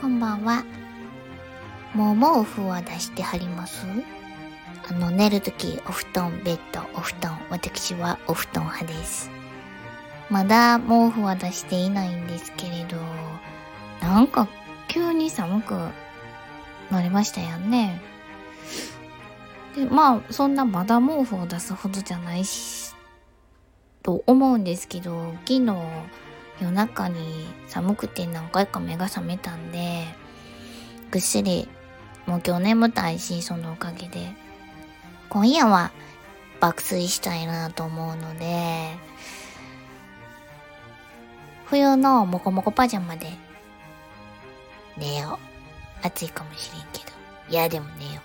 こんばんは。もう毛布は出してはりますあの、寝るとき、お布団、ベッド、お布団。私はお布団派です。まだ毛布は出していないんですけれど、なんか急に寒くなりましたよね。で、まあ、そんなまだ毛布を出すほどじゃないし、と思うんですけど、昨日夜中に寒くて何回か目が覚めたんで、ぐっすり、もう今日眠たいし、そのおかげで、今夜は爆睡したいなと思うので、冬のモコモコパジャマで寝よう。暑いかもしれんけど。いや、でも寝よ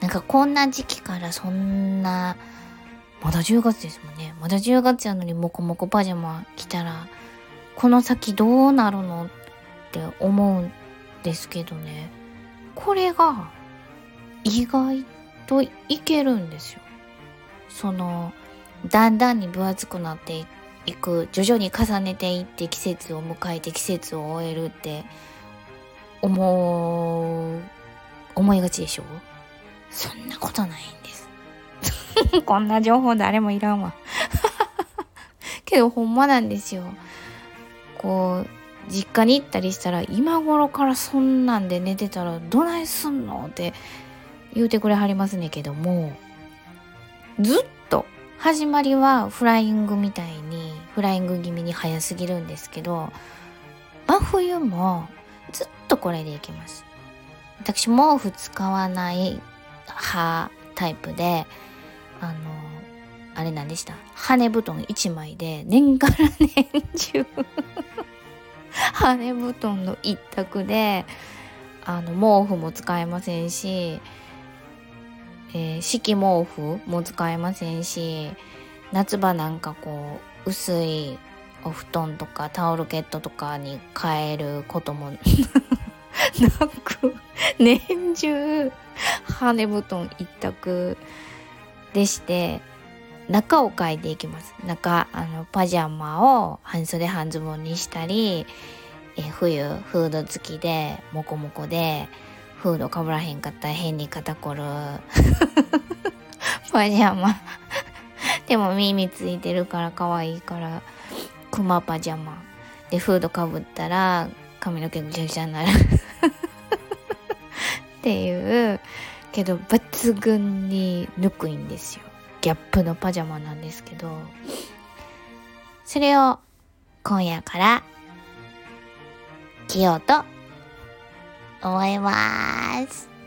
う。なんかこんな時期からそんな、まだ10月ですもんね。まだ10月やのにモコモコパジャマ着たら、この先どうなるのって思うんですけどね。これが意外といけるんですよ。その、だんだんに分厚くなってい、く。徐々に重ねていって季節を迎えて季節を終えるって思う思いがちでしょ？そんなことないんです。こんな情報誰もいらんわ。けどほんまなんですよ。こう実家に行ったりしたら今頃からそんなんで寝てたらどないすんのって言うてくれはりますねけどもずっと始まりはフライングみたいにフライング気味に早すぎるんですけど真冬もずっとこれでいきます。私毛布使わない派タイプであのあれなんでした？羽布団1枚で年がら年中羽布団の一択であの毛布も使えませんしえー、敷毛布も使えませんし夏場なんかこう薄いお布団とかタオルケットとかに変えることも なく年中羽根布団一択でして中を変えていきます。中あのパジャマを半袖半ズボンにしたりえ冬フード付きでモコモコでフードかぶらへんかったら変に肩こる。パジャマ。でも耳ついてるから可愛いからクマパジャマ。でフードかぶったら髪の毛ぐちゃぐちゃになる。っていう。けど抜群にぬくいんですよ。ギャップのパジャマなんですけど。それを今夜からしようと思います。